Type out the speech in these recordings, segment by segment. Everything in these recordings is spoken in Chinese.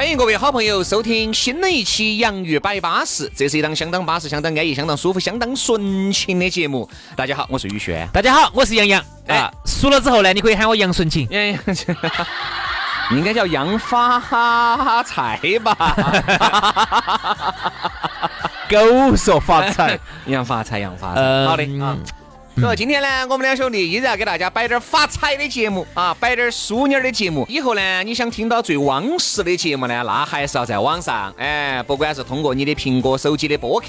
欢迎各位好朋友收听新的一期《洋芋摆巴士》，这是一档相当巴适、相当安逸、相当舒服、相当纯情的节目。大家好，我是宇轩。大家好，我是杨洋。啊，输了之后呢，你可以喊我杨纯情。杨洋，应该叫杨发财吧？狗说发财，杨发财，杨发财。好的啊。说今天呢，我们两兄弟依然给大家摆点发财的节目啊，摆点淑女的节目。以后呢，你想听到最汪实的节目呢，那还是要在网上，哎，不管是通过你的苹果手机的播客，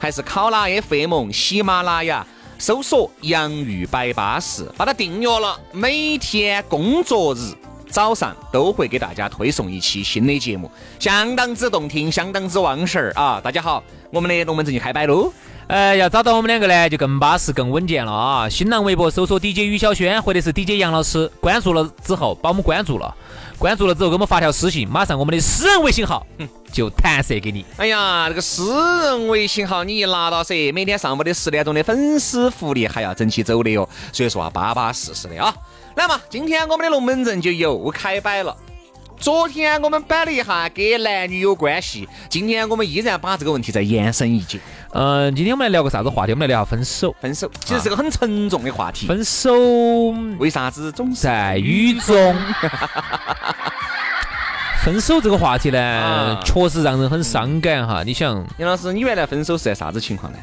还是考拉 FM、喜马拉雅，搜索“洋芋摆巴士”，把它订阅了，每天工作日早上都会给大家推送一期新的节目，相当之动听，相当之旺神儿啊！大家好，我们的龙门阵就开摆喽。呃，要找到我们两个呢，就更巴适、更稳健了啊！新浪微博搜索 DJ 于小轩或者是 DJ 杨老师，关注了之后把我们关注了，关注了之后给我们发条私信，马上我们的私人微信号就弹射给你。哎呀，这个私人微信号你一拿到噻，每天上午的十点钟的粉丝福利还要整起走的哟，所以说啊，巴巴适适的啊。来嘛，今天我们的龙门阵就又开摆了。昨天我们摆了一下跟男女有关系，今天我们依然把这个问题再延伸一节。嗯，今天我们来聊个啥子话题？我们来聊下分手。分手其实是个很沉重的话题。分手为啥子总在雨中？分手这个话题呢，确实让人很伤感哈。你想，杨老师，你原来分手是在啥子情况呢？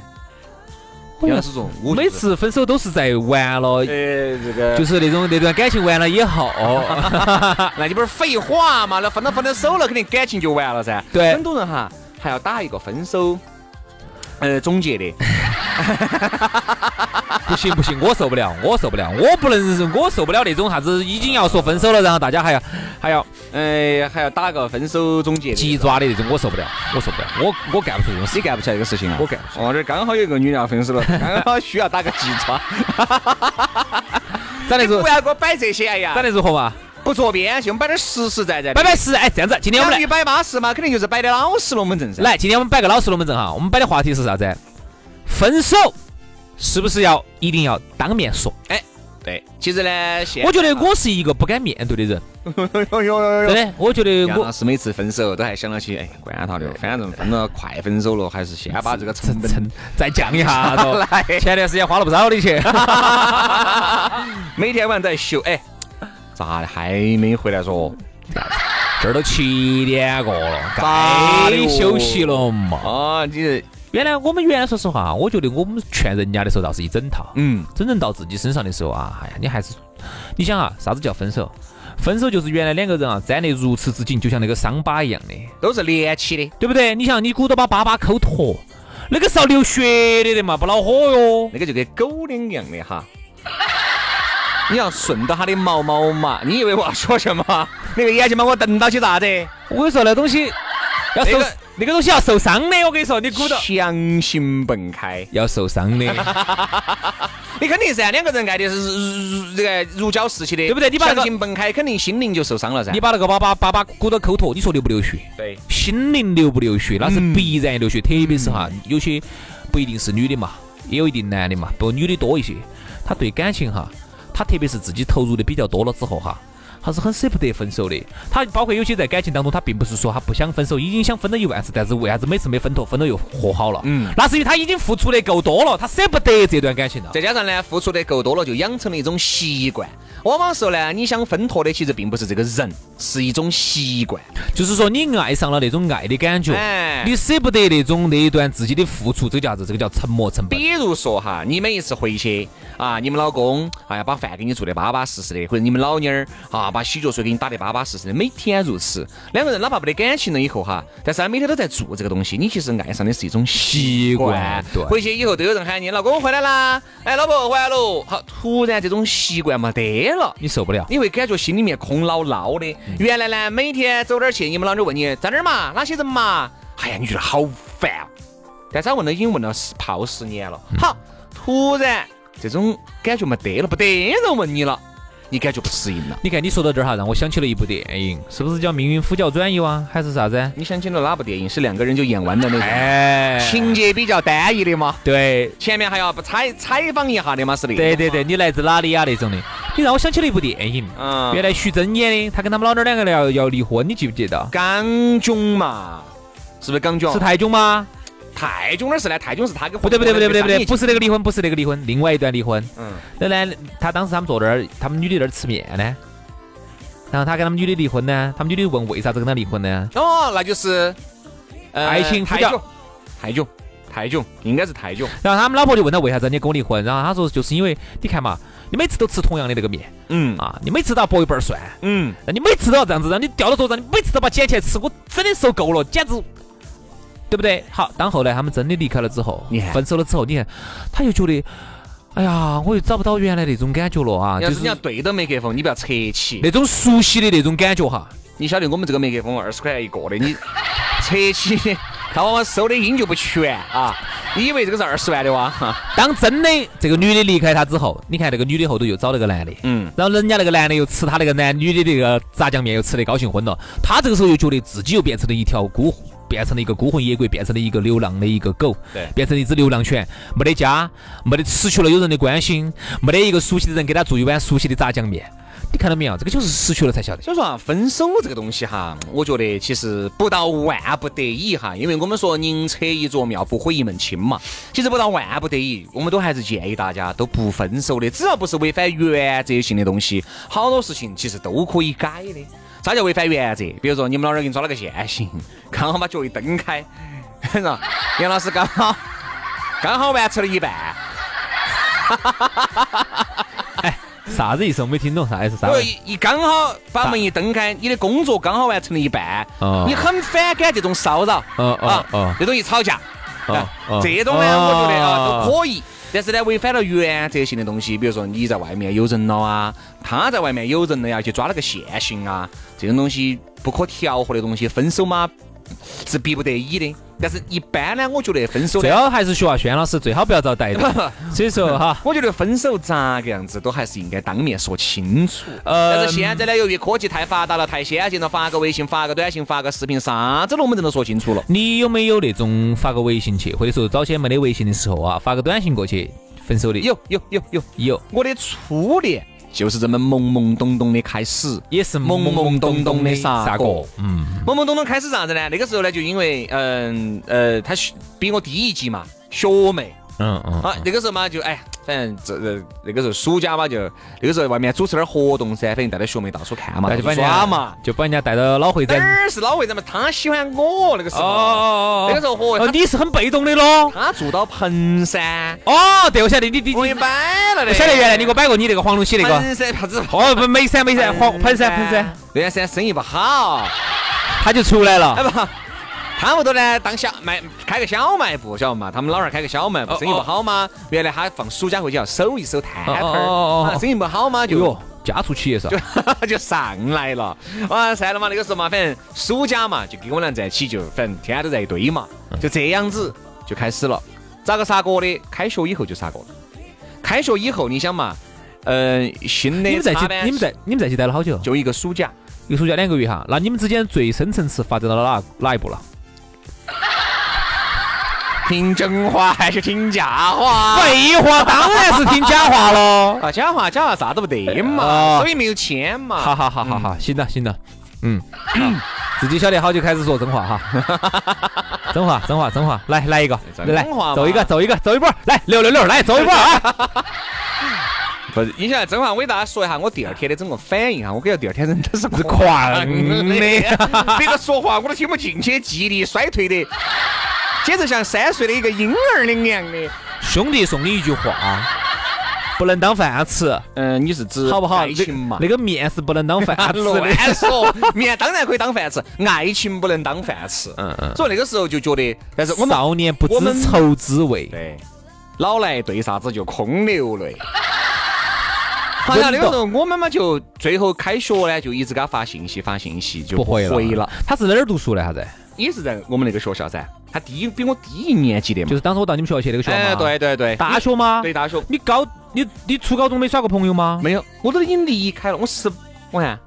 每次分手都是在完了，呃，这个就是那种那段感情完了以后，那你不是废话嘛？那分了分了手了，肯定感情就完了噻。对，很多人哈还要打一个分手。呃，总结的，不行不行，我受不了，我受不了，我不能，我受不了那种啥子已经要说分手了，然后大家还要还要，呃，还要打个分手总结，急抓的那种，我受不了，我受不了，我我干不出这种事，你干不起来这个事情啊，我干。哦，这刚好有一个女的要分手了，刚好需要打个急抓，长得如不要给我摆这些，哎呀，长得如何嘛？不做编戏，我们摆点实实在在。摆摆实，哎，这样子，今天我们来摆巴适嘛，肯定就是摆点老实龙门阵噻。来，今天我们摆个老实龙门阵哈，我们摆的话题是啥子？分手是不是要一定要当面说？哎，对，其实呢，现我觉得我是一个不敢面对的人。真的，我觉得我是每次分手都还想到起，哎，管他的，反正分了快分手了，还是先把这个成本再降一下。来，前段时间花了不少的钱，每天晚上都在修，哎。咋的还没回来说？这儿都七点过了，该休息了嘛？啊，你原来我们原来说实话，我觉得我们劝人家的时候倒是一整套。嗯，真正到自己身上的时候啊，哎呀，你还是你想啊，啥子叫分手？分手就是原来两个人啊粘得如此之紧，就像那个伤疤一样的，都是连起的，对不对？你想，你鼓捣把粑粑抠脱，那个是要流血的的嘛，不恼火哟。那个就跟狗粮一样的哈。你要顺到它的毛毛嘛？你以为我要说什么？那个眼睛把我瞪到起咋子？我跟你说，那东西要受，那个东西要受伤的。我跟你说，你鼓捣强行蹦开要受伤的。你肯定噻，两个人爱的是如这个如胶似漆的，对不对？你把强行蹦开，肯定心灵就受伤了噻。你把那个粑粑粑粑鼓捣抠脱，你说流不流血？对，心灵流不流血？那是必然流血。特别是哈，有些不一定是女的嘛，也有一定男的嘛，不过女的多一些。他对感情哈。他特别是自己投入的比较多了之后哈，他是很舍不得分手的。他包括有些在感情当中，他并不是说他不想分手，已经想分了一万次，但是为啥子每次没分脱，分了又和好了？嗯，那是因为他已经付出的够多了，他舍不得这段感情了。再加上呢，付出的够多了，就养成了一种习惯。往往时候呢，你想分脱的其实并不是这个人，是一种习惯。就是说你爱上了那种爱的感觉，你舍不得那种那一段自己的付出，这个叫啥子？这个叫沉没成本。比如说哈，你每一次回去。啊，你们老公哎呀，把饭给你做的巴巴适适的，或者你们老妞儿啊，把洗脚水给你打的巴巴适适的，每天如此。两个人哪怕没得感情了以后哈，但是他每天都在做这个东西，你其实爱上的是一种习惯。对，回去以后都有人喊你老公回来啦，哎，老婆回来喽。好，突然这种习惯没得得了，你受不了，你会感觉心里面空落落的。原来呢，每天走哪儿去，你们老娘问你在哪儿嘛，哪些人嘛？哎呀，你觉得好烦。但是他问了，已经问了十泡十年了。好，突然这种感觉没得了，不得人问你了。你感觉不适应了？你看你说到这儿哈，让我想起了一部电影，是不是叫《命运呼叫转移》啊？还是啥子？你想起了哪部电影？是两个人就演完的那种？哎，情节比较单一的嘛。对，前面还要不采采访一下的嘛？是的。对对对，你来自哪里呀？那种的。你让我想起了一部电影，嗯，原来徐峥演的，他跟他们老娘两个要要离婚，你记不记得？港囧嘛，是不是港囧？是泰囧吗？泰囧哪儿是呢？泰囧是他跟不对不对不对不对不对，不是那个离婚，不是那个离婚，另外一段离婚。嗯，那男他当时他们坐那儿，他们女的那儿吃面呢，然后他跟他们女的离婚呢，他们女的问为啥子跟他离婚呢？哦，那就是爱情泰囧泰囧泰囧应该是泰囧。然后他们老婆就问他为啥子你跟我离婚？然后他说就是因为你看嘛，你每次都吃同样的那个面，嗯啊，你每次都要剥一半蒜，嗯，那你每次都要这样子，让你掉到桌上，你每次都把捡起来吃，我真的受够了，简直。对不对？好，当后来他们真的离开了之后，你看分手了之后，你看他又觉得，哎呀，我又找不到原来那种感觉了啊！就是你要对着麦克风，你不要扯起那种熟悉的那种感觉哈。你晓得我们这个麦克风二十块钱一个的，你扯起，他往往收的音就不全啊！你以为这个是二十万的哇？当真的这个女的离开他之后，你看那个女的后头又找了个男的，嗯，然后人家那个男的又吃他那个男女的那个炸酱面，又吃得高兴昏了。他这个时候又觉得自己又变成了一条孤。变成了一个孤魂野鬼，变成了一个流浪的一个狗，对，变成了一只流浪犬，没得家，没得失去了有人的关心，没得一个熟悉的人给他做一碗熟悉的炸酱面。你看到没有？这个就是失去了才晓得。所以说啊，分手这个东西哈，我觉得其实不到万不得已哈，因为我们说宁拆一座庙，不毁一门亲嘛。其实不到万不得已，我们都还是建议大家都不分手的，只要不是违反原则性的东西，好多事情其实都可以改的。啥叫违反原则？比如说你们老儿给你抓了个现行，刚好把脚一蹬开，是吧？杨老师刚好刚好完成了一半。哈哈哈哈哈哎，啥子意思？我没听懂，啥意思？啥？一一刚好把门一蹬开，你的工作刚好完成了一半。哦。你很反感这种骚扰。哦哦哦。这种一吵架，这种呢，我觉得啊都可以。但是呢，违反了原则性的东西，比如说你在外面有人了啊，他在外面有人了呀，去抓了个现行啊，这种东西不可调和的东西，分手嘛是逼不得已的。但是一般呢，我觉得分手最好还是徐华轩老师最好不要遭逮的。所以说哈，我觉得分手咋个样子都还是应该当面说清楚。呃，但是现在呢，由于科技太发达了，太先进了，发个微信、发个短信、发个视频，啥子龙门阵都说清楚了。你有没有那种发个微信去，或者说早些没得微信的时候啊，发个短信过去分手的？有有有有有。我的初恋。就是这么懵懵懂懂的开始，也是懵懵懂懂的啥个？嗯，懵懵懂懂开始啥子呢？那个时候呢，就因为嗯呃，他比我低一级嘛，学妹。嗯嗯。啊，那个时候嘛，就哎。反正这这那个时候暑假嘛，就那个时候外面主持点活动噻，反正带着学妹到处看嘛，就耍嘛，就把人家带到老会展。哪儿是老会展嘛？他喜欢我那个时候。哦哦哦。那个时候和你是很被动的咯。他住到彭山。哦，对，我晓得你你我给你摆了的。晓得原来你给我摆过你那个黄龙溪那个。彭山啥子？哦不，眉山眉山黄彭山彭山。那段时间生意不好，他就出来了。哎不。他屋头呢，当小卖开个小卖部，晓得嘛？他们老二开个小卖部，生意不好吗？原来他放暑假回去要守一守摊摊儿，生意不好吗？就家族企业噻，就？就上来了。啊，算了嘛，那个时候嘛，反正暑假嘛，就跟我俩在一起，就反正天天都在一堆嘛，就这样子就开始了。咋个杀哥的？开学以后就杀哥了。开学以后，你想嘛，嗯，新的你们在一起，你们在你们在一起待了好久？就一个暑假，一个暑假两个月哈。那你们之间最深层次发展到了哪哪一步了？听真话还是听假话？废话，当然是听假话喽！啊，假话假话啥都不得嘛，所以没有签嘛。好好好好好，行了行了，嗯，自己晓得好就开始说真话哈。真话真话真话，来来一个，来走一个走一个走一波，来六六六，来走一波啊！不是，你晓得真话，我给大家说一下我第二天的整个反应哈，我感觉第二天人都是狂的，别个说话我都听不进去，记忆力衰退的。简直像三岁的一个婴儿那样的。兄弟送你一句话，不能当饭吃。嗯，你是指好不好？爱情嘛？那个面是不能当饭吃。乱说，面当然可以当饭吃，爱情不能当饭吃。嗯嗯。所以那个时候就觉得，但是我们少年不知愁滋味。对，老来对啥子就空流泪。好像那个时候我们嘛就最后开学呢，就一直给他发信息发信息，就不回了。他是在哪儿读书的？啥子？也是在我们那个学校噻。他低比我低一年级的嘛。就是当时我到你们学校去那个学校哎，对对对。大学吗？对大学。你高你你初高中没耍过朋友吗？没有，我都已经离开了。我十我看。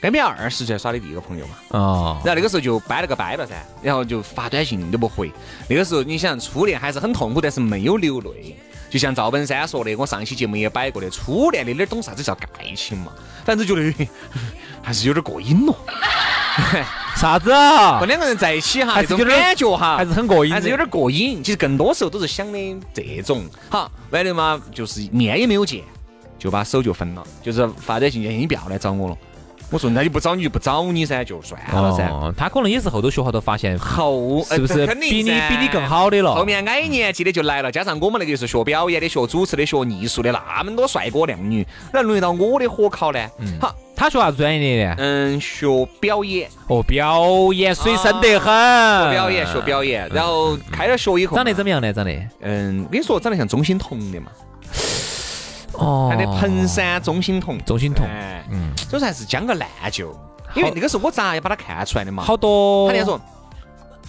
该没二十岁耍的第一个朋友嘛，哦，然后那个时候就掰了个掰了噻，然后就发短信都不回。那个时候你想初恋还是很痛苦，但是没有流泪。就像赵本山说的，我上期节目也摆过的，初恋的哪懂啥子叫爱情嘛？反正觉得 还是有点过瘾咯。啥子啊？和两个人在一起哈，这种感觉哈，还是很过瘾，还是有点过瘾。其实更多时候都是想的这种。好，完了嘛，就是面也没有见，就把手就分了，就是发短信息，你不要来找我了。我说那你不找你就不找你噻，就算了噻。他可能也是后头学校头发现后是不是比你比你更好的了？后面矮年级的就来了，加上我们那个是学表演的、学主持的、学艺术的，那么多帅哥靓女，那轮到我的火烤呢？好，他学啥子专业的？嗯，学表演。哦，表演水深得很。学表演，学表演。然后开了学以后，长得怎么样呢？长得？嗯，我跟你说，长得像钟欣桐的嘛。哦，他的彭山钟欣桐，钟欣桐，嗯，总算是将个烂旧，因为那个时候我咋也把他看出来的嘛。好多。他那天说，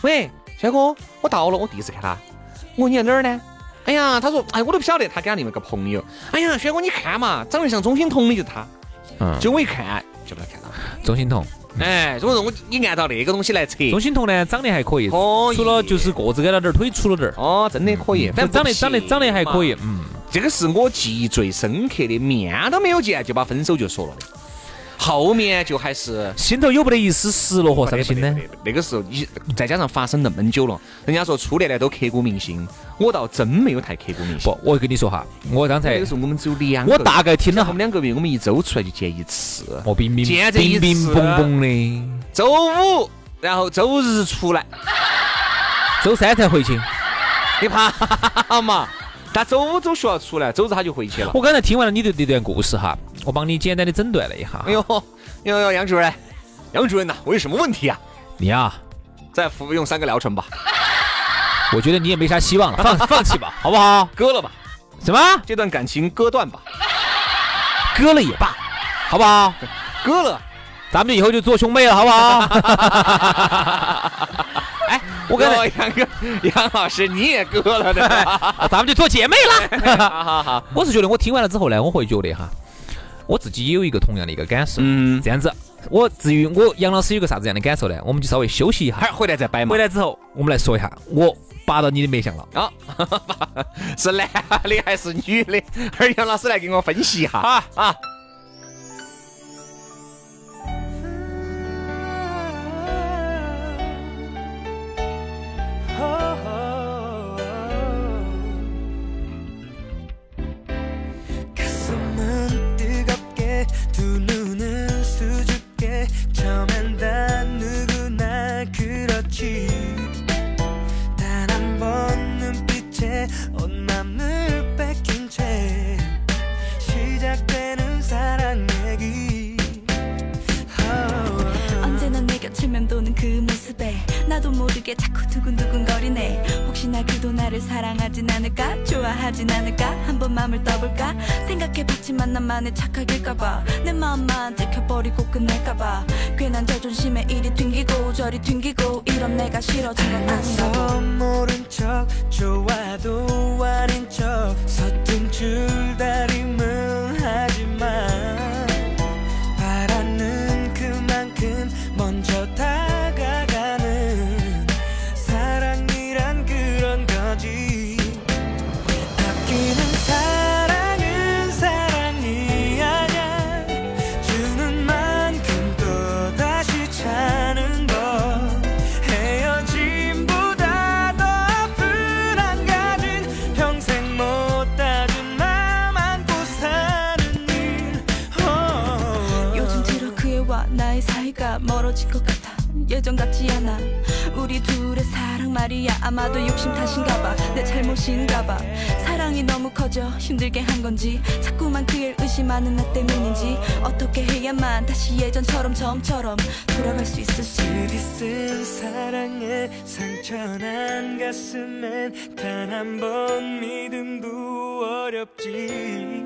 喂，轩哥，我到了，我第一次看他。我说你在哪儿呢？哎呀，他说，哎，我都不晓得，他跟他另外一个朋友。哎呀，轩哥你看嘛，长得像钟欣桐的就他。嗯。就我一看就把他看到。钟欣桐。哎，所以说我你按照那个东西来测。钟欣桐呢，长得还可以，除了就是个子矮了点，腿粗了点。哦，真的可以。反正长得长得长得还可以，嗯。这个是我记忆最深刻的，面都没有见就把分手就说了的，后面就还是心头有不得一丝失落和伤心呢？那个时候你再加上发生那么久了，人家说初恋呢都刻骨铭心，我倒真没有太刻骨铭心。不，我跟你说哈，我刚才那个时候我们只有两个，我大概听了他们两个月，我们一周出来就见一次，哦，冰冰见这一次，冰冰蹦蹦的，周五然后周日出来，周三才回去，你怕嘛？他周五走学校出来，周日他就回去了。我刚才听完了你的这段故事哈，我帮你简单的诊断了一下。哎呦，哟哟，杨主任，杨主任呐，我有什么问题啊？你呀，再服用三个疗程吧。我觉得你也没啥希望了，放 放弃吧，好不好？割了吧。什么？这段感情割断吧。割了也罢，好不好？割了，咱们以后就做兄妹了，好不好？我跟杨哥、杨老师，你也割了的，咱们就做姐妹了。好好好，我是觉得我听完了之后呢，我会觉得哈，我自己也有一个同样的一个感受。嗯，这样子，我至于我杨老师有个啥子样的感受呢？我们就稍微休息一下，回来再摆嘛。回来之后，我们来说一下，我拔到你的脉象了啊，是男的还是女的？而杨老师来给我分析一下啊啊。 좋아하진 않을까? 한번 마음을 떠볼까? 생각해봤지만 나만의 착각일까봐. 내 마음만 들켜버리고 끝낼까봐. 괜한 자존심에 이리 튕기고 저리 튕기고. 이런 내가 싫어진 건 아니라고 모른 척 좋아 말이야 아마도 욕심 탓인가 봐내 잘못인가 봐. 사랑이 너무 커져 힘들게 한 건지 자꾸만 그를 의심하는 나 때문인지. 어떻게 해야만 다시 예전처럼 처음처럼 돌아갈 수 있을지. 들이쓴 사랑에 상처난 가슴엔 단 한 번 믿음도 어렵지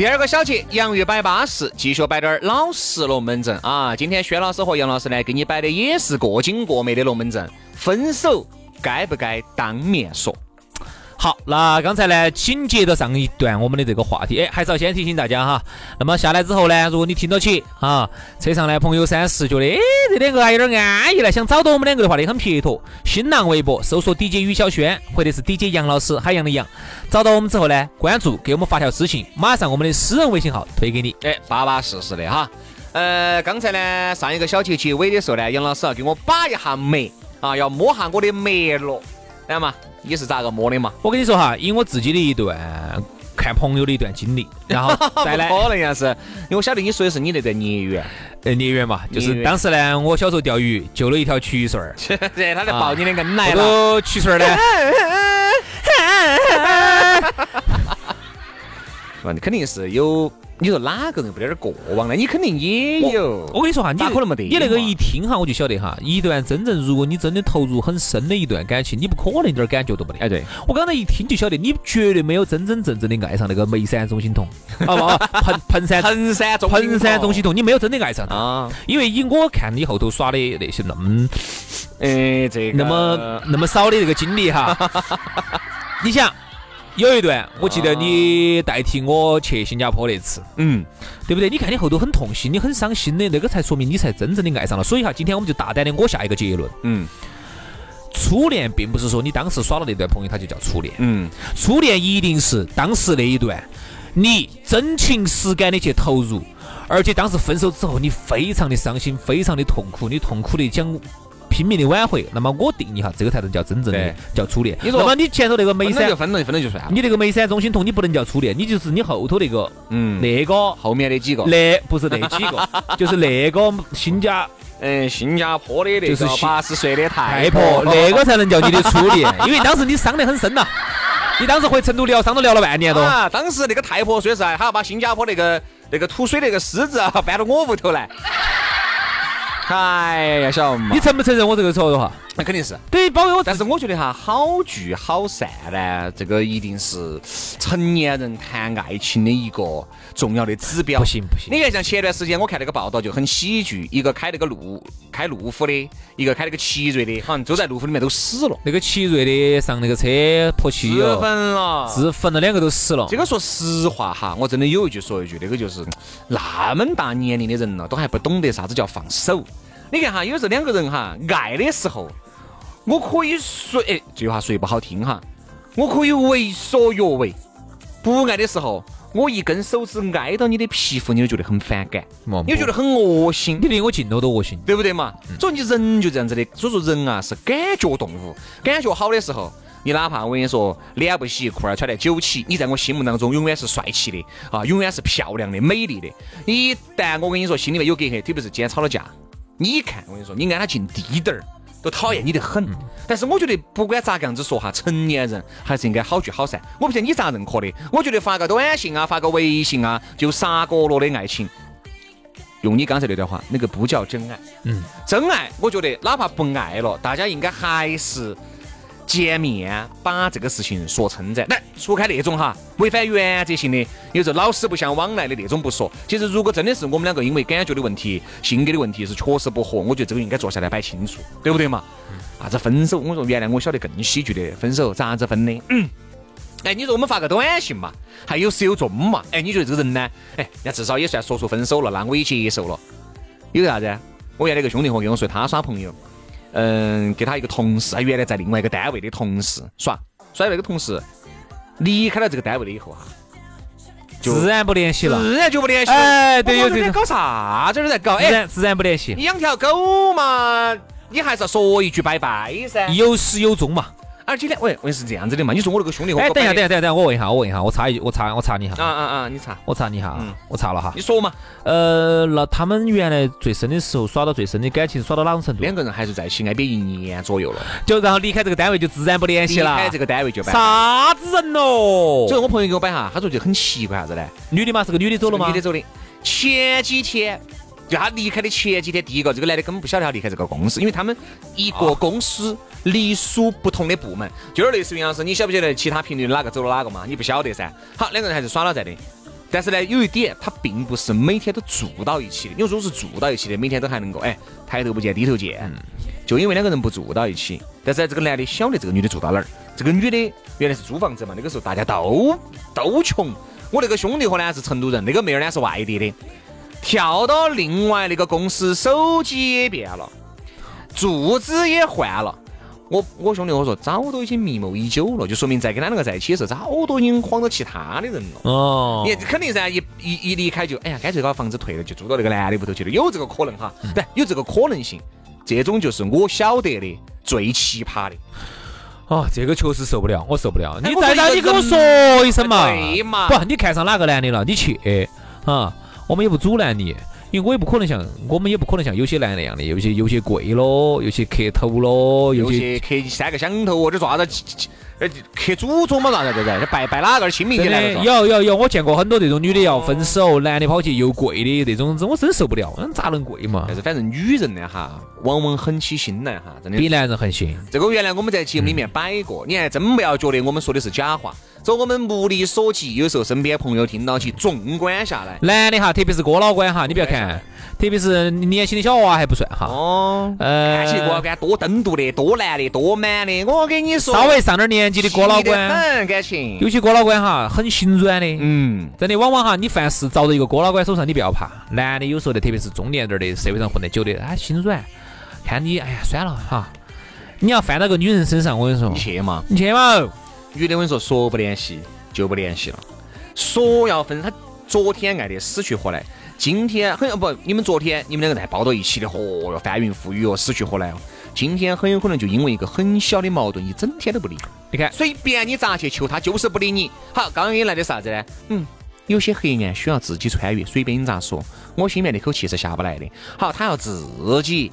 第二个小节，洋芋摆巴适，继续摆点儿老实龙门阵啊！今天薛老师和杨老师呢，给你摆的也是过精过美的龙门阵。分手该不该当面说？好，那刚才呢，紧接着上一段我们的这个话题，哎，还是要先提醒大家哈。那么下来之后呢，如果你听到起啊，车上呢朋友三十觉得哎这两个还有点安逸了，想找到我们两个的话呢，很撇脱。新浪微博搜索 DJ 于小轩或者是 DJ 杨老师，海洋的洋，找到我们之后呢，关注给我们发条私信，马上我们的私人微信号推给你。哎，巴巴适适的哈。呃，刚才呢，上一个小节结尾的时候呢，杨老师要给我把一下脉啊，要摸下我的脉络，来嘛？你是咋个摸的嘛？我跟你说哈，以我自己的一段看朋友的一段经历，然后 再来可能呀是，因为我晓得你说的是你那段孽缘，呃孽缘嘛，就是当时呢，我小时候钓鱼救了一条曲穗儿，对，他在抱你的恩来后了。头曲穗儿呢，啊，你肯定是有，你说哪个人不得点过往呢？你肯定也有。我跟你说哈，你可能没得你那个一听哈，我就晓得哈，一段真正如果你真的投入很深的一段感情，你不可能一点感觉都没得。哎，对，我刚才一听就晓得，你绝对没有真真正正的爱上那个眉山中心筒，好不好？彭彭山彭山彭山中心筒，你没有真的爱上他，啊，因为以我看你后头耍的那些那么哎，这个那么那么少的这个经历哈，你想有一段，我记得你代替我去新加坡那次，嗯，对不对？你看你后头很痛心，你很伤心的，那个才说明你才真正的爱上了。所以哈，今天我们就大胆的我下一个结论：嗯。初恋并不是说你当时耍了那段朋友他就叫初恋，嗯，初恋一定是当时那一段你真情实感的去投入，而且当时分手之后你非常的伤心，非常的痛苦，你痛苦的想拼命的挽回。那么我定义哈，这个才能叫真正的叫初恋。你说那么你前头那个眉山分了就，分了，分了就算了。你那个眉山中心痛，你不能叫初恋，你就是你后头那个嗯，那个后面那几个，那不是那几个，就是那个新加嗯，新加坡的那就是新个八十岁的太太婆，那个才能叫你的初恋，因为当时你伤得很深呐、你当时回成都疗伤都疗了半年多。啊，当时那个太婆说是，还要把新加坡那个那个吐水那个狮子啊搬到我屋头来。哎呀，晓得嘛你？承不承认我这个说的话？那肯定是。对，包括我但是我觉得哈，好聚好散呢，这个一定是成年人谈爱情的一个重要的指标。不行不行你看，像前段时间我看那个报道就很喜剧，一个开那个路开路虎的，一个开那个奇瑞的，好像都在路虎里面都死了，那个奇瑞的上那个车泼汽自油，焚了。自焚了，两个都死了这。个说实话哈，我真的有一句说一句，那个就是那么大年龄的人了，都还不懂得啥子叫放手。你看哈，有时候两个人哈爱的时候，我可以说哎这句话说不好听哈，我可以为所欲为；不爱的时候，我一根手指挨到你的皮肤，你就觉得很反感，哦你就觉得很恶心你。离我近了都恶心。对不对嘛？嗯所以你人就这样子的，所以说人啊是感觉动物，感觉好的时候。你哪怕我跟你说，脸不洗，裤儿穿得九起，你在我心目当中永远是帅气的啊，永远是漂亮的、美丽的。一旦我跟你说心里面有隔阂，特别是今天吵了架，你一看我跟你说，你挨他近低点儿，都讨厌你的很。但是我觉得不管咋个样子说哈，成年人还是应该好聚好散。我不晓得你咋认可的？我觉得发个短信啊，发个微信啊，就杀过了的爱情。用你刚才那段话，那个不叫真爱。嗯，真爱，我觉得哪怕不爱了，大家应该还是见面把这个事情说称赞。来，除开那种哈违反原则性的，有时候老死不相往来的那种不说。其实如果真的是我们两个因为感觉的问题、性格的问题是确实不合，我觉得这个应该坐下来摆清楚，对不对嘛？啥子分手？我说原来我晓得更喜剧的分手咋子分的？嗯。哎，你说我们发个短信嘛，还有始有终嘛？哎，你觉得这个人呢？哎，那至少也算说出分手了，那我也接受了。有啥子？我原来一个兄弟伙跟我说，他耍朋友，嗯，给他一个同事，他原来在另外一个单位的同事耍，耍那个同事离开了这个单位了以后哈，自然不联系了，自然就不联系了。哎，对，有这种搞啥子都在搞，哎自然不联系。你养条狗嘛，你还是要说一句拜拜噻，有始有终嘛。而且呢，喂，问是这样子的嘛？你说我那个兄弟伙，哎，等一下，等一下，等一下，我问一下，我问一下，我查一句，我查，我查你一下。啊啊啊！你查，我查你一下，嗯，我查了哈。你说嘛？呃，那他们原来最深的时候，耍到最深的感情，耍到哪种程度？两个人还是在一起，挨边一年左右了。就然后离开这个单位，就自然不联系了。离开这个单位就啥子人咯？所以我朋友给我摆哈，他说就很奇怪啥子呢？女的嘛，是个女的走了吗？女的走的。前几天。就他离开的前几天，第一个这个男的根本不晓得他离开这个公司，因为他们一个公司隶属不同的部门，就有点类似于杨师，你晓不晓得其他频率哪个走了哪个嘛？你不晓得噻。好，两个人还是耍了在的，但是呢，有一点他并不是每天都住到一起的。你说如果是住到一起的，每天都还能够哎抬头不见低头见，就因为两个人不住到一起。但是这个男的晓得这个女的住到哪儿，这个女的原来是租房子嘛，那个时候大家都都穷。我那个兄弟伙呢是成都人，那个妹儿呢是外地的。跳到另外那个公司，手机也变了，住址也换了。我我兄弟我说早都已经密谋已久了，就说明在跟他两个在一起的时候，早都已经晃到其他的人了。哦，你肯定噻，一一一离开就，哎呀，干脆把房子退了，就住到那个男的屋头去了，有这个可能哈？对，有这个可能性。这种就是我晓得的最奇葩的。哦，这个确实受不了，我受不了。你再让，你跟我说一声嘛。对嘛。不，你看上哪个男的了？你去啊。我们也不阻拦你，因为我也不可能像我们也不可能像有些男那样的，有些有些跪咯，有些磕头咯，有些磕三个响头或者啥子，呃，去祖宗嘛啥子对不对？拜拜哪个亲民的来有有有，我见过很多这种女的要分手，男的跑去又跪的这种，我真受不了，咋能跪嘛？但是反正女人呢哈，往往狠起心来哈，真的比男人狠心。这个原来我们在节目里面摆过，你还真不要觉得我们说的是假话。说我们目力所及，有时候身边朋友听到起，纵观下来，男的哈，特别是哥老倌哈，你不要看，特别是年轻的小娃还不算哈。哦，呃，看起哥老倌多登独的，多男的，多 man 的。我跟你说，稍微上点年纪的哥老倌，很感情。有些哥老倌哈，很心软的。嗯，真的，往往哈，你凡事遭到一个哥老倌手上，你不要怕。男的有时候的，特别是中年点的，社会上混得久的，他心软，看你，哎呀，算了哈。你要犯到个女人身上，我跟你说，你去嘛，你去嘛。女的我跟你说，说不联系。就不联系了，说要分，他昨天爱的死去活来，今天很不，你们昨天你们两个在抱到一起的，嚯哟，翻云覆雨哦，死去活来哦，今天很有可能就因为一个很小的矛盾，一整天都不理。你看，随便你咋去求他，就是不理你。好，刚刚给你来的啥子呢？嗯，有些黑暗需要自己穿越，随便你咋说，我心里面那口气是下不来的。好，他要自己。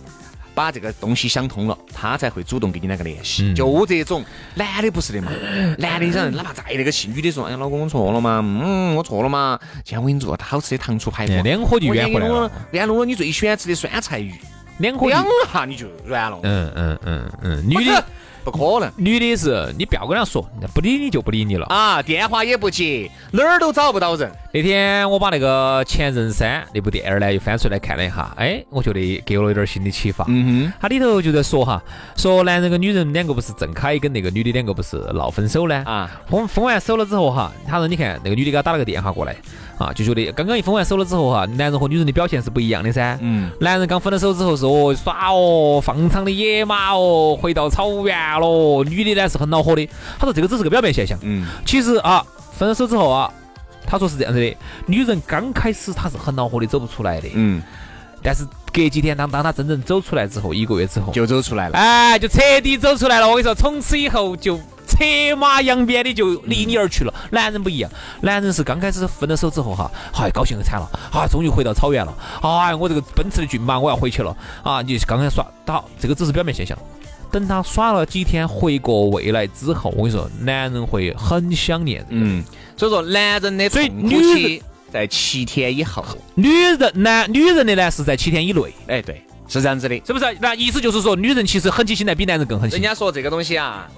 把这个东西想通了，他才会主动跟你两个联系。就这种男的不是的嘛，男的人哪怕再那个气，女的说：“哎呀，老公我错了嘛，嗯，我错了嘛。今天我给你做好吃的糖醋排骨，两颗就圆回来了。连弄了你最喜欢吃的酸菜鱼，两颗两下你就软了。嗯嗯嗯嗯，女的。不可能，女的是你不要跟她说，不理你就不理你了啊，电话也不接，哪儿都找不到人。那天我把那个《前任三》那部电影呢又翻出来看了一下，哎，我觉得给我了一点新的启发。嗯哼，它里头就在说哈，说男人跟女人两个不是郑恺跟那个女的两个不是闹分手呢？啊，分分完手了之后哈，他说你看那个女的给他打了个电话过来。啊，就觉得刚刚一分完手了之后哈，男人和女人的表现是不一样的噻。嗯。男人刚分了手之后是哦耍哦放场的野马哦，回到草原喽。女的呢是很恼火的。他说这个只是个表面现象。嗯。其实啊，分了手之后啊，他说是这样子的，女人刚开始她是很恼火的，走不出来的。嗯。但是隔几天，当当她真正走出来之后，一个月之后就走出来了。哎，就彻底走出来了。我跟你说，从此以后就。策马扬鞭的就离你而去了。男人不一样，男人是刚开始分了手之后哈，嗨，高兴的惨了，啊，终于回到草原了，哎，我这个奔驰的骏马我要回去了，啊，你刚开始耍，好，这个只是表面现象，等他耍了几天回过未来之后，我跟你说，男人会很想念。嗯，所以说男人的所以女期在七天以后。女人男女人的呢是在七天以内，哎，对，是这样子的。是不是？那意思就是说，女人其实狠起心来比男人更狠心。人家说这个东西啊，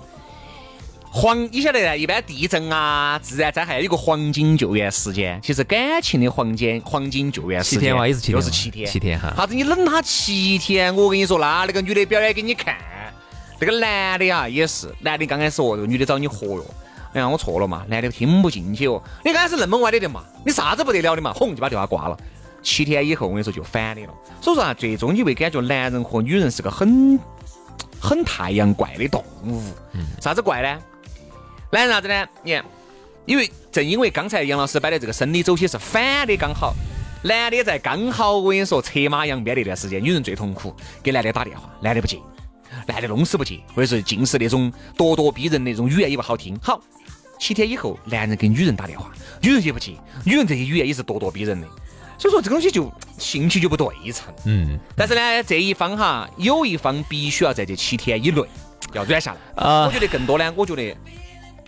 黄，你晓得呢？一般地震啊、自然灾害有一个黄金救援时间，其实感情的黄金黄金救援时间七天嘛也是七天是七天，七天哈啥子？你冷他七天，我跟你说，那那个女的表演给你看，那个男的啊也是，男的刚开始哦，这个女的找你活哟。哎呀，我错了嘛，男的听不进去哦。你刚开始那么歪的的嘛，你啥子不得了的嘛，哄就把电话挂了。七天以后，我跟你说就反的了。所以说啊，最终你会感觉男人和女人是个很很太阳怪的动物。啥子怪呢？男人啥子呢？你看，因为正因为刚才杨老师摆的这个生理周期是反的，刚好男的在刚好我跟你说策马扬鞭那段时间，女人最痛苦，给男的打电话，男的不接，男的弄死不接，或者是尽是那种咄咄逼人那种语言也不好听。好，七天以后，男人给女人打电话，女人接不接，女人这些语言也是咄咄逼人的。所以说这个东西就兴趣就不对称。嗯但是呢，这一方哈，有一方必须要在这七天以内要软下来。啊我觉得更多呢，我觉得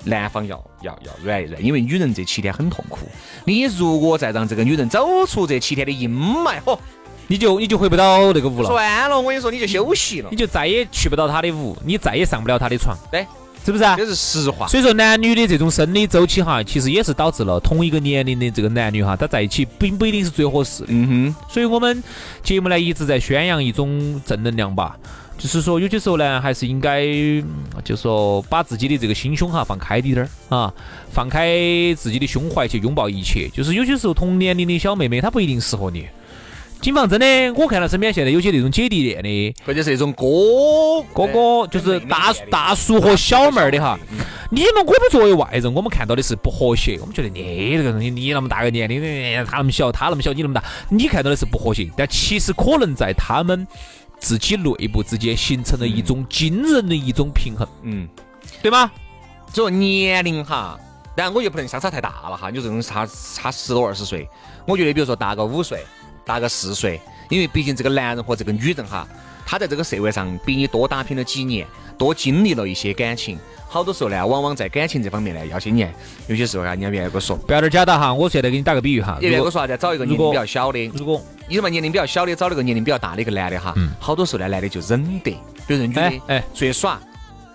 男方要要要软一软，因为女人这七天很痛苦。你如果再让这个女人走出这七天的阴霾，嚯，你就你就回不到那个屋了，算了，我跟你说，你就休息了你。就再也去不到他的屋，你再也上不了他的床，对，是不是啊？这是实话。所以说，男女的这种生理周期哈，其实也是导致了同一个年龄的这个男女哈，他在一起并不一定是最合适的。嗯所以我们节目呢一直在宣扬一种正能量吧，就是说有些时候呢，还是应该嗯就说把自己的这个心胸哈放开滴点儿啊，放开自己的胸怀去拥抱一切。就是有些时候同年龄的小妹妹她不一定适合你。谨防真的，我看到身边现在有些那种姐弟恋的，或者是那种哥哥哥，就是大大叔和小妹儿的哈。你们我们作为外人，我们看到的是不和谐，我们觉得你这个东西，你那么大个年龄，哎他那么小，他那么小，你那么大，你看到的是不和谐，但其实可能在他们自己内部之间形成了一种惊人的一种平衡，嗯，对吗？所以说年龄哈，当然我又不能相差太大了哈，你这种差差十多二十岁，我觉得比如说大个五岁，大个四岁，因为毕竟这个男人和这个女人哈，他在这个社会上比你多打拼了几年，多经历了一些感情，好多时候呢，往往在感情这方面呢，要些年，有些时候啊，人家原来跟我说，不要点儿假的哈，我现在给你打个比喻哈，原来跟我说啥子，找一个年龄比较小的，如果你什么年龄比较小的，找那个年龄比较大的一个男的哈，好多时候呢，男的就忍得，比如说女的哎哎。出去耍，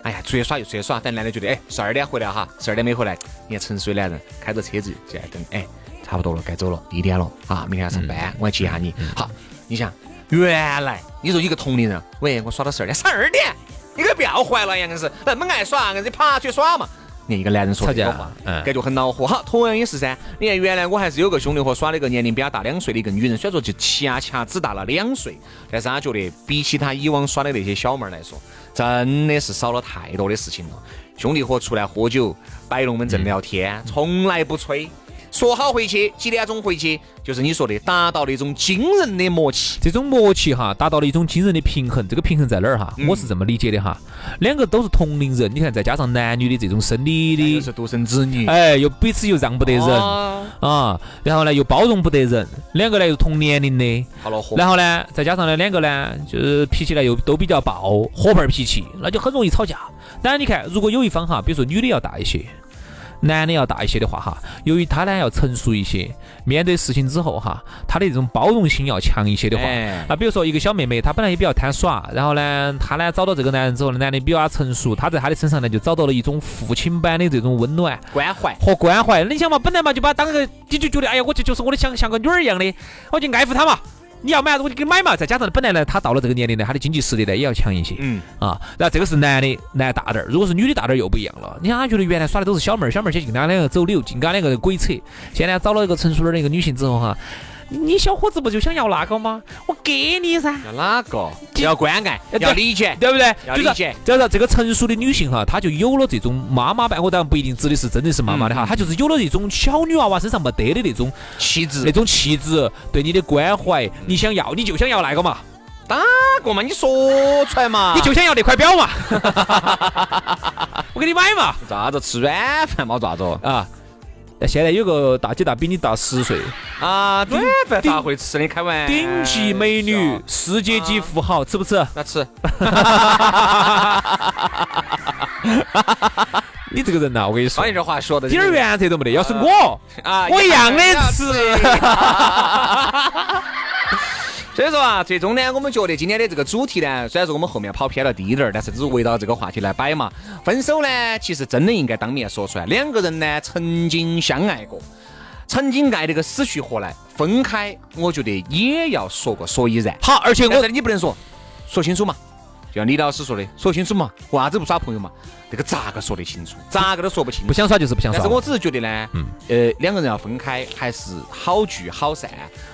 哎呀，出去耍就出去耍，但男的觉得哎十二点回来哈，十二点没回来，你看成熟的男人开着车子就在等，哎，差不多了，该走了，一点了啊，明天要上班，我要接下你。好，你想原来你说一个同龄人，喂，我耍到十二点，十二点，你可不要坏了，杨硬是那么爱耍，硬是爬出去耍嘛。你看一个男人说这个话，嗯感觉很恼火。好，同样也是噻。你看，原来我还是有个兄弟伙耍了一个年龄比他大两岁的一个女人，虽然说就恰恰只大了两岁，但是他觉得比起他以往耍的那些小妹儿来说，真的是少了太多的事情了。兄弟伙出来喝酒，摆龙门阵聊天，从来不吹。说好回去，几点钟回去，就是你说的达到了一种惊人的默契。这种默契哈，达到了一种惊人的平衡。这个平衡在哪儿哈？嗯我是这么理解的哈，两个都是同龄人，你看再加上男女的这种生理的，又是独生子女，哎，又彼此又让不得人啊啊，然后呢又包容不得人，两个呢又同年龄的。然后呢再加上呢两个呢就是脾气呢又都比较暴，火爆脾气，那就很容易吵架。当然你看，如果有一方哈，比如说女的要大一些。男的要大一些的话哈，由于他呢要成熟一些，面对事情之后哈，他的这种包容心要强一些的话，哎那比如说一个小妹妹，她本来也比较贪耍，然后呢，她呢找到这个男人之后呢，男的比较成熟，她在他的身上呢就找到了一种父亲般的这种温暖关怀，和关怀。你想嘛，本来嘛就把她当个，你就觉得哎呀，我这就是我的像像个女儿一样的，我就爱护她嘛。你要买啥子我就给你买嘛。再加上本来呢，他到了这个年龄呢，他的经济实力呢也要强一些。嗯，啊，然后这个是男的，男大点儿；如果是女的大点儿又不一样了。你看他觉得原来耍的都是小妹儿，小妹儿去净跟他两个走柳，净跟他两个鬼扯。现在找了一个成熟的一个女性之后哈，你小伙子不就想要那个吗？我给你噻，要哪个？要关爱，哎要理解，对不对？要理解。就是这个成熟的女性哈，她就有了这种妈妈般，我当然不一定指的是真的是妈妈的哈，嗯她就是有了这种小女娃娃身上没得的那种气质那种气质，对你的关怀，你想要你就想要那个嘛，哪个嘛？你说出来嘛？你就想要那块表嘛，我给你买嘛，咋子吃软饭嘛？咋子？啊。但现在有个大姐大比你大十岁，啊，短饭大会吃的？开玩笑，顶级美女，世界级富豪，吃不吃？那吃。你这个人呐，我跟你说换，一句话说的，一点儿原则都没得。要是我，啊，我一样的吃。所以说啊，最终呢，我们觉得今天的这个主题呢，虽然说我们后面跑偏了低点儿，但是只是围绕这个话题来摆嘛。分手呢，其实真的应该当面说出来。两个人呢，曾经相爱过，曾经爱得个死去活来，分开，我觉得也要说个所以然。好，而且我你不能说说清楚嘛，就像李老师说的，说清楚嘛，为啥子不耍朋友嘛？这个咋个说得清楚？咋个都说不清楚不。想耍就是不想耍但是。我只是觉得呢，呃，两个人要分开，还是好聚好散。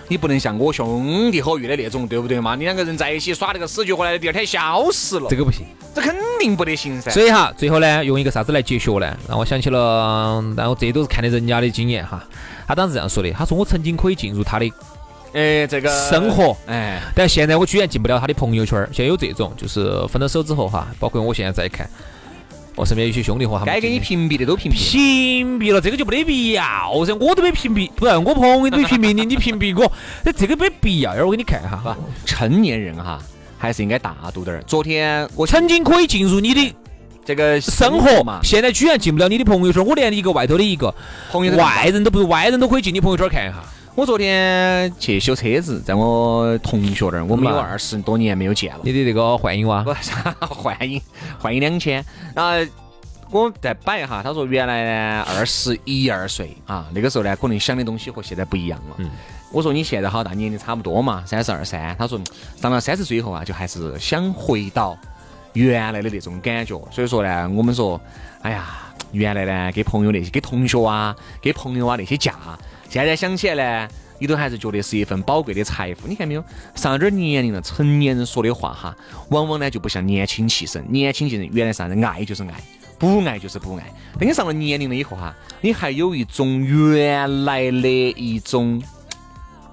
你不能像我兄弟伙遇的那种，对不对嘛？你两个人在一起耍那个死去活来的，第二天消失了，这个不行。这肯定不得行噻。所以哈，最后呢，用一个啥子来结学呢？让我想起了，然后这都是看的人家的经验哈。他当时这样说的，他说我曾经可以进入他的哎，这个生活，哎，但现在我居然进不了他的朋友圈儿。现在有这种，就是分了手之后哈，包括我现在在看，我身边有些兄弟伙他们该给你屏蔽的都屏蔽。屏蔽了，这个就没得必要噻，我都没屏蔽，不然我朋友都没屏蔽你，你屏蔽我，那这个没必要。一会儿我给你看哈，成年人哈，还是应该大度点儿。昨天我曾经可以进入你的这个生活嘛，现在居然进不了你的朋友圈，我连一个外头的一个朋友外人都不是，外人都可以进你朋友圈看一下。我昨天去修车子，在我同学那儿，我们有二十多年没有见了。你的那个幻影哇，不是幻影，幻影两千。然后我再摆一下，他说原来呢二十一二岁啊，那个时候呢可能想的东西和现在不一样了。嗯我说你现在好大，年龄差不多嘛，三十二三。他说上了三十岁以后啊，就还是想回到原来的那种感觉。所以说呢，我们说，哎呀，原来呢给朋友那些、给同学啊、给朋友啊那些假，现在想起来呢。你都还是觉得是一份宝贵的财富，你看没有？上了点儿年龄了，成年人说的话哈，往往呢就不像年轻气盛。年轻气盛，原来啥子爱就是爱，不爱就是不爱。等你上了年龄了以后哈，你还有一种原来的一种，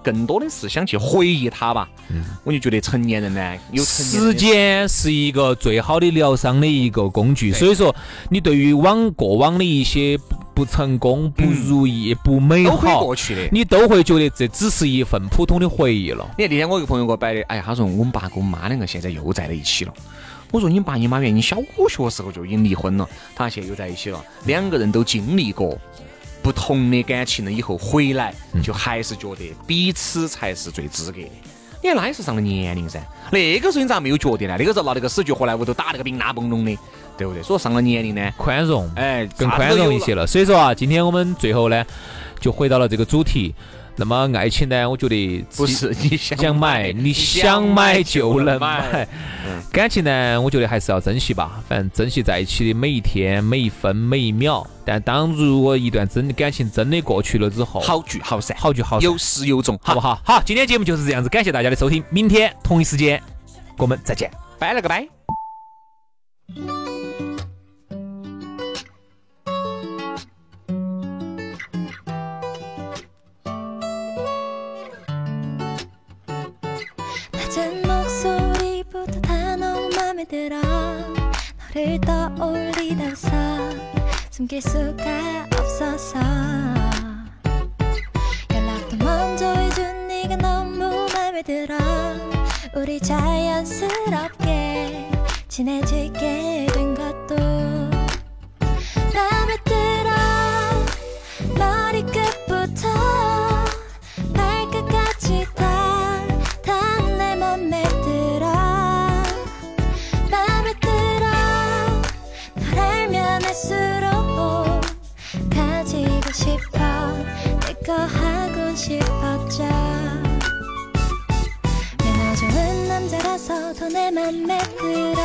更多的是想去回忆它吧。嗯我就觉得成年人呢，有时间是一个最好的疗伤的一个工具，所以说你对于往过往的一些不不成功、不如意、不美都可以好过，去的。你都会觉得这只是一份普通的回忆了。你看那天我一个朋友给我摆的，哎呀，他说我们爸跟我妈两个现在又在了一起了。我说你爸你妈原来你小学时候就已经离婚了，他现在又在一起了，两个人都经历过不同的感情了以后回来，就还是觉得彼此才是最资格的。你看那也是上了年龄噻，那个时候你咋没有觉得呢？那个时候拿那个死去活来，屋头打那个冰拉崩隆的，对不对？所以上了年龄呢，宽容，哎，更宽容一些了。所以说啊，今天我们最后呢，就回到了这个主题。那么爱情呢，我觉得不是你想想买，你想买就能买。感情呢，我觉得还是要珍惜吧，反正珍惜在一起的每一天、每一分、每一秒。但当如果一段真的感情真的过去了之后，好聚好散，好聚好散有始有终，好不？好？好，今天节目就是这样子，感谢大家的收听，明天同一时间我们再见。拜了个拜。 너를 떠올리다서 숨길 수가 없어서. 연락도 먼저 해준 네가 너무 맘에 들어. 우리 자연스럽게 친해지게. 된 더내 맘에 들어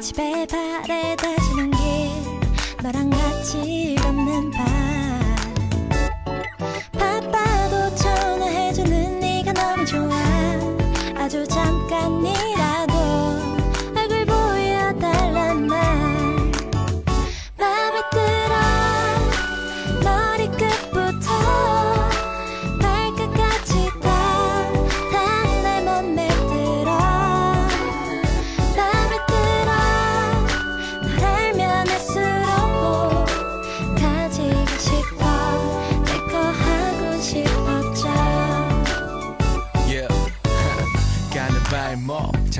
집에 바래다 지는 길 너랑 같이 걷는 밤. 바빠도 전화해주는 네가 너무 좋아. 아주 잠깐이라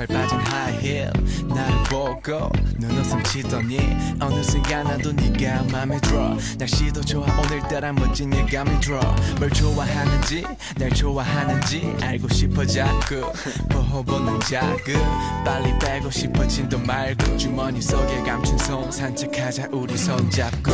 잘 빠진 하이힐 나를 보고 눈웃음 치더니 어느 순간 나도 네가 맘에 들어. 날씨도 좋아 오늘따라 멋진 예감이 들어. 뭘 좋아하는지 날 좋아하는지 알고 싶어 자꾸. 보호 본능 자극. 빨리 빼고 싶어 진도 말고. 주머니 속에 감춘 손 산책하자 우리 손잡고